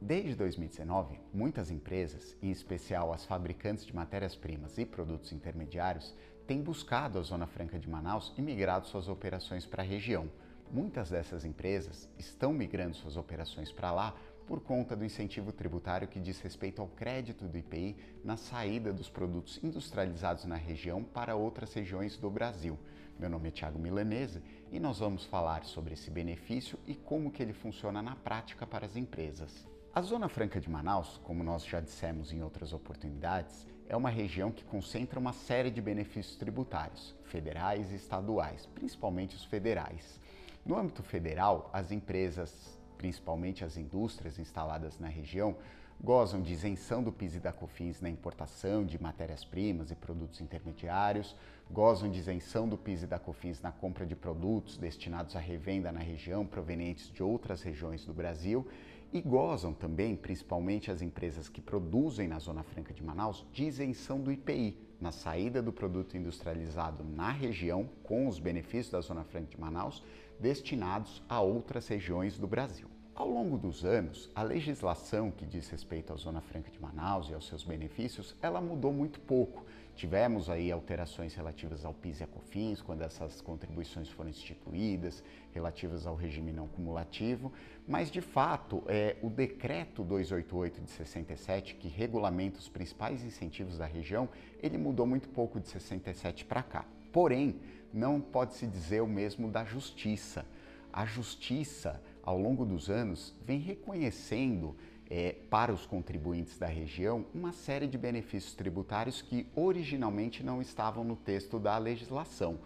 Desde 2019, muitas empresas, em especial as fabricantes de matérias-primas e produtos intermediários, têm buscado a Zona Franca de Manaus e migrado suas operações para a região. Muitas dessas empresas estão migrando suas operações para lá por conta do incentivo tributário que diz respeito ao crédito do IPI na saída dos produtos industrializados na região para outras regiões do Brasil. Meu nome é Thiago Milanese e nós vamos falar sobre esse benefício e como que ele funciona na prática para as empresas. A Zona Franca de Manaus, como nós já dissemos em outras oportunidades, é uma região que concentra uma série de benefícios tributários, federais e estaduais, principalmente os federais. No âmbito federal, as empresas, principalmente as indústrias instaladas na região, gozam de isenção do PIS e da COFINS na importação de matérias-primas e produtos intermediários, gozam de isenção do PIS e da COFINS na compra de produtos destinados à revenda na região provenientes de outras regiões do Brasil e gozam também, principalmente as empresas que produzem na Zona Franca de Manaus, de isenção do IPI na saída do produto industrializado na região com os benefícios da Zona Franca de Manaus destinados a outras regiões do Brasil. Ao longo dos anos, a legislação que diz respeito à Zona Franca de Manaus e aos seus benefícios, ela mudou muito pouco. Tivemos aí alterações relativas ao PIS e a COFINS, quando essas contribuições foram instituídas, relativas ao regime não cumulativo, mas de fato, é, o decreto 288 de 67, que regulamenta os principais incentivos da região, ele mudou muito pouco de 67 para cá. Porém, não pode se dizer o mesmo da justiça. A justiça ao longo dos anos, vem reconhecendo é, para os contribuintes da região uma série de benefícios tributários que originalmente não estavam no texto da legislação.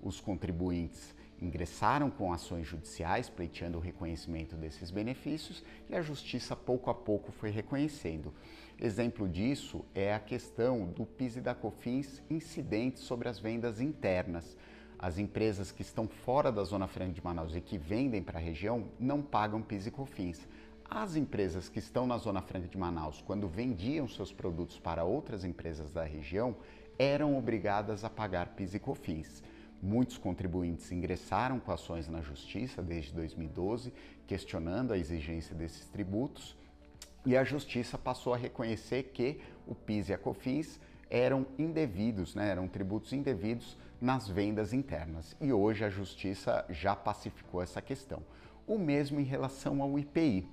Os contribuintes ingressaram com ações judiciais pleiteando o reconhecimento desses benefícios e a justiça pouco a pouco foi reconhecendo. Exemplo disso é a questão do PIS e da COFINS incidentes sobre as vendas internas as empresas que estão fora da Zona Franca de Manaus e que vendem para a região não pagam PIS e COFINS. As empresas que estão na Zona Franca de Manaus, quando vendiam seus produtos para outras empresas da região, eram obrigadas a pagar PIS e COFINS. Muitos contribuintes ingressaram com ações na Justiça desde 2012, questionando a exigência desses tributos, e a Justiça passou a reconhecer que o PIS e a COFINS eram indevidos, né? eram tributos indevidos nas vendas internas. E hoje a Justiça já pacificou essa questão. O mesmo em relação ao IPI.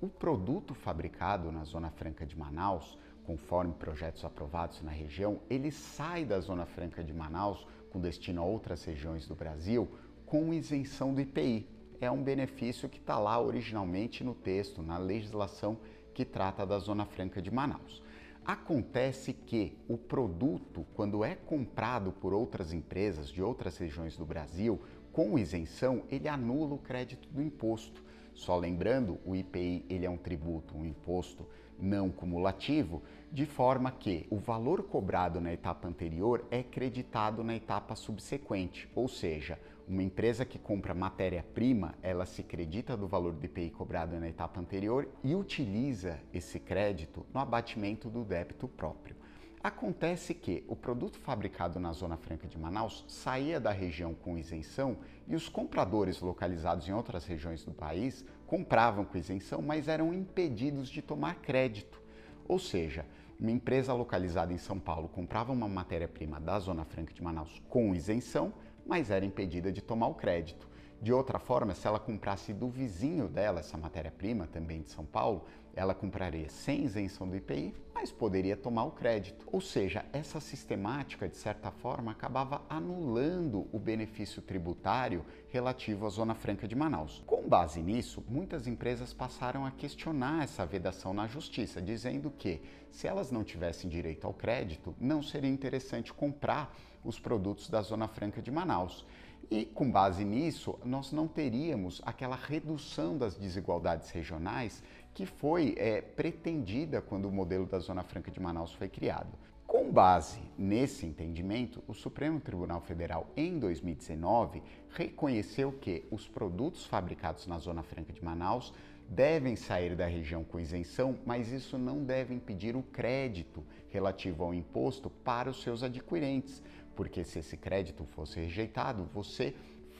O produto fabricado na Zona Franca de Manaus, conforme projetos aprovados na região, ele sai da Zona Franca de Manaus com destino a outras regiões do Brasil com isenção do IPI. É um benefício que está lá originalmente no texto, na legislação que trata da Zona Franca de Manaus. Acontece que o produto, quando é comprado por outras empresas de outras regiões do Brasil, com isenção, ele anula o crédito do imposto. Só lembrando, o IPI ele é um tributo, um imposto não cumulativo, de forma que o valor cobrado na etapa anterior é creditado na etapa subsequente, ou seja, uma empresa que compra matéria-prima, ela se credita do valor do IPI cobrado na etapa anterior e utiliza esse crédito no abatimento do débito próprio. Acontece que o produto fabricado na Zona Franca de Manaus saía da região com isenção e os compradores localizados em outras regiões do país compravam com isenção, mas eram impedidos de tomar crédito. Ou seja, uma empresa localizada em São Paulo comprava uma matéria-prima da Zona Franca de Manaus com isenção, mas era impedida de tomar o crédito. De outra forma, se ela comprasse do vizinho dela essa matéria-prima, também de São Paulo, ela compraria sem isenção do IPI, mas poderia tomar o crédito. Ou seja, essa sistemática, de certa forma, acabava anulando o benefício tributário relativo à Zona Franca de Manaus. Com base nisso, muitas empresas passaram a questionar essa vedação na justiça, dizendo que, se elas não tivessem direito ao crédito, não seria interessante comprar os produtos da Zona Franca de Manaus. E com base nisso, nós não teríamos aquela redução das desigualdades regionais que foi é, pretendida quando o modelo da Zona Franca de Manaus foi criado. Com base nesse entendimento, o Supremo Tribunal Federal, em 2019, reconheceu que os produtos fabricados na Zona Franca de Manaus devem sair da região com isenção, mas isso não deve impedir o crédito relativo ao imposto para os seus adquirentes, porque se esse crédito fosse rejeitado, você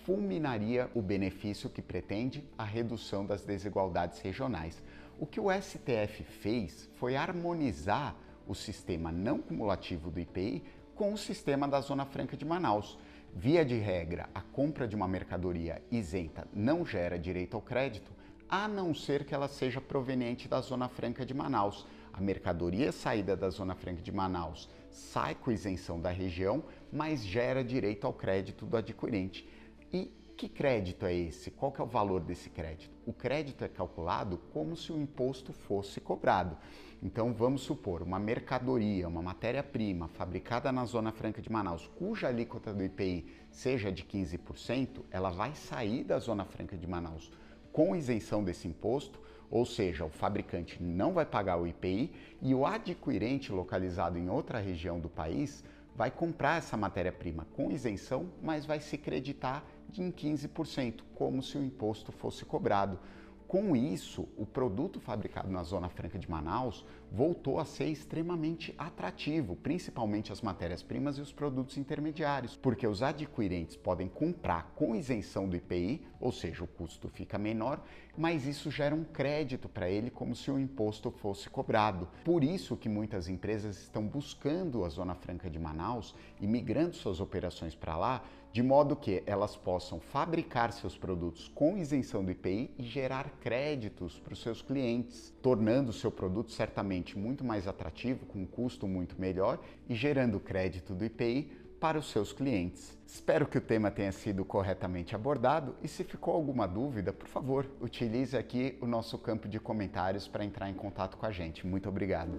fulminaria o benefício que pretende a redução das desigualdades regionais. O que o STF fez foi harmonizar o sistema não cumulativo do IPI com o sistema da Zona Franca de Manaus. Via de regra, a compra de uma mercadoria isenta não gera direito ao crédito, a não ser que ela seja proveniente da Zona Franca de Manaus. A mercadoria saída da Zona Franca de Manaus sai com isenção da região, mas gera direito ao crédito do adquirente. E que crédito é esse? Qual é o valor desse crédito? O crédito é calculado como se o imposto fosse cobrado. Então vamos supor uma mercadoria, uma matéria-prima fabricada na Zona Franca de Manaus, cuja alíquota do IPI seja de 15%, ela vai sair da Zona Franca de Manaus com isenção desse imposto, ou seja, o fabricante não vai pagar o IPI e o adquirente localizado em outra região do país vai comprar essa matéria-prima com isenção, mas vai se creditar em 15%, como se o imposto fosse cobrado. Com isso, o produto fabricado na Zona Franca de Manaus voltou a ser extremamente atrativo, principalmente as matérias-primas e os produtos intermediários, porque os adquirentes podem comprar com isenção do IPI, ou seja, o custo fica menor, mas isso gera um crédito para ele como se o imposto fosse cobrado. Por isso que muitas empresas estão buscando a Zona Franca de Manaus e migrando suas operações para lá, de modo que elas possam fabricar seus produtos com isenção do IPI e gerar créditos para os seus clientes, tornando o seu produto certamente muito mais atrativo, com um custo muito melhor e gerando crédito do IPI para os seus clientes. Espero que o tema tenha sido corretamente abordado e se ficou alguma dúvida, por favor, utilize aqui o nosso campo de comentários para entrar em contato com a gente. Muito obrigado.